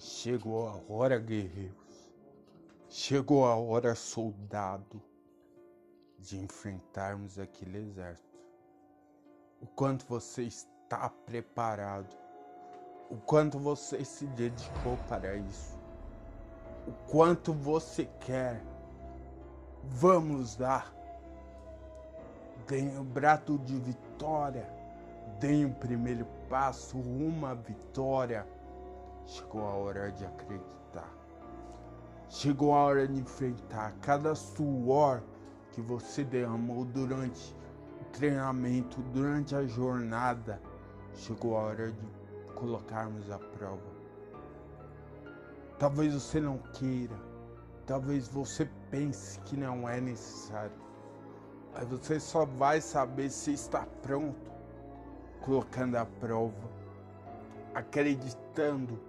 Chegou a hora, guerreiros. Chegou a hora, soldado, de enfrentarmos aquele exército. O quanto você está preparado. O quanto você se dedicou para isso. O quanto você quer. Vamos lá. Deem o braço de vitória. Deem o primeiro passo à vitória Chegou a hora de acreditar. Chegou a hora de enfrentar cada suor que você derramou durante o treinamento, durante a jornada. Chegou a hora de colocarmos a prova. Talvez você não queira, talvez você pense que não é necessário, mas você só vai saber se está pronto colocando a prova, acreditando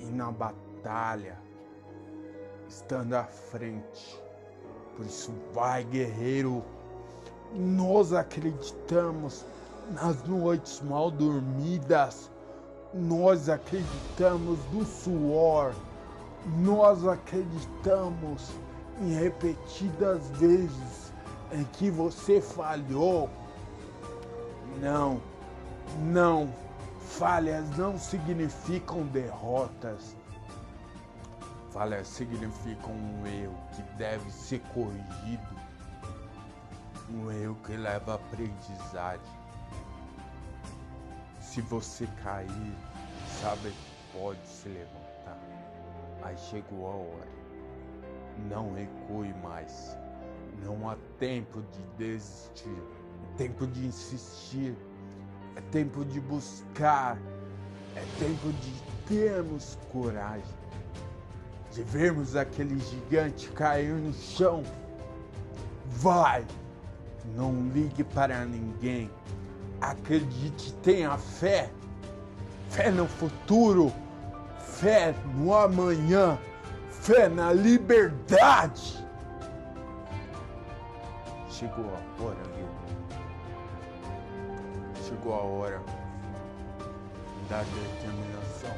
e na batalha, estando à frente. Por isso, vai, guerreiro. Nós acreditamos nas noites mal dormidas. Nós acreditamos no suor. Nós acreditamos em repetidas vezes em que você falhou. Não, não Falhas não significam derrotas. Falhas significam um erro que deve ser corrigido. Um erro que leva a aprendizagem. Se você cair, sabe que pode se levantar. Mas chegou a hora. Não recue mais. Não há tempo de desistir. Tempo de insistir é tempo de buscar. É tempo de termos coragem. De vermos aquele gigante cair no chão. Vai! Não ligue para ninguém. Acredite, tenha fé. Fé no futuro. Fé no amanhã. Fé na liberdade. Chegou a hora, viu? Chegou a hora da determinação,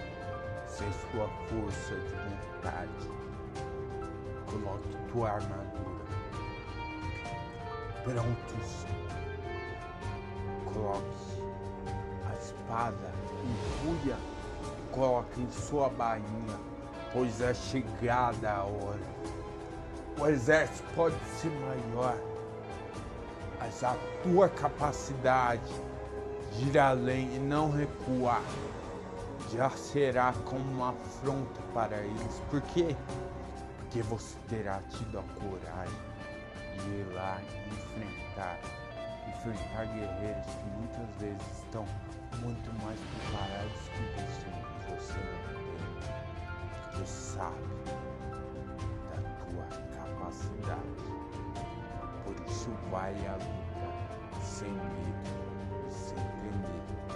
sem sua força de vontade. Coloque tua armadura. Prontos. Coloque a espada, empunha, coloque em sua bainha, pois é chegada a hora. O exército pode ser maior, mas a tua capacidade de ir além e não recuar já será como uma afronta para eles. Por quê? Porque você terá tido a coragem de ir lá e enfrentar, enfrentar guerreiros que muitas vezes estão muito mais preparados que você, você não tem, porque sabe da tua capacidade. Por isso vai a luta se you.